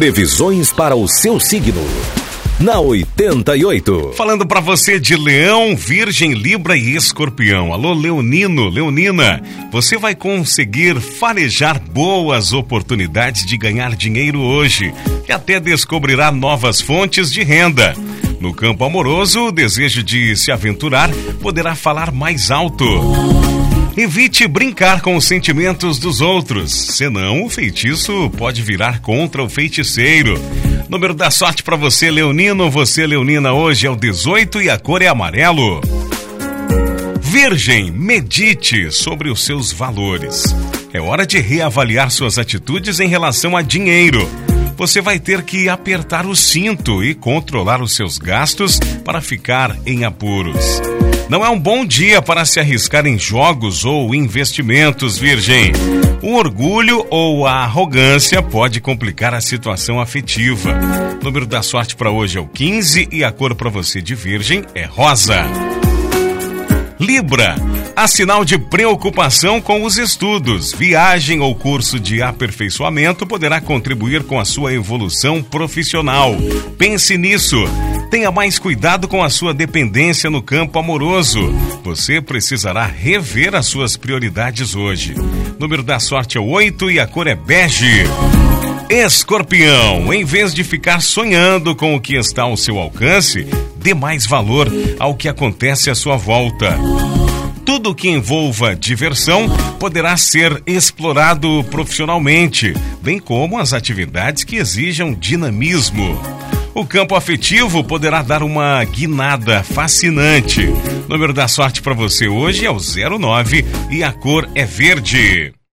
Previsões para o seu signo. Na 88. Falando para você de Leão, Virgem, Libra e Escorpião. Alô, Leonino, Leonina. Você vai conseguir farejar boas oportunidades de ganhar dinheiro hoje e até descobrirá novas fontes de renda. No campo amoroso, o desejo de se aventurar poderá falar mais alto. Evite brincar com os sentimentos dos outros, senão o feitiço pode virar contra o feiticeiro. Número da sorte para você, Leonino. Você, Leonina, hoje é o 18 e a cor é amarelo. Virgem, medite sobre os seus valores. É hora de reavaliar suas atitudes em relação a dinheiro. Você vai ter que apertar o cinto e controlar os seus gastos para ficar em apuros. Não é um bom dia para se arriscar em jogos ou investimentos, Virgem. O orgulho ou a arrogância pode complicar a situação afetiva. O número da sorte para hoje é o 15 e a cor para você de Virgem é rosa. Libra, há sinal de preocupação com os estudos. Viagem ou curso de aperfeiçoamento poderá contribuir com a sua evolução profissional. Pense nisso. Tenha mais cuidado com a sua dependência no campo amoroso. Você precisará rever as suas prioridades hoje. número da sorte é 8 e a cor é bege. Escorpião, em vez de ficar sonhando com o que está ao seu alcance, dê mais valor ao que acontece à sua volta. Tudo que envolva diversão poderá ser explorado profissionalmente, bem como as atividades que exijam dinamismo. O campo afetivo poderá dar uma guinada fascinante. O número da sorte para você hoje é o 09 e a cor é verde.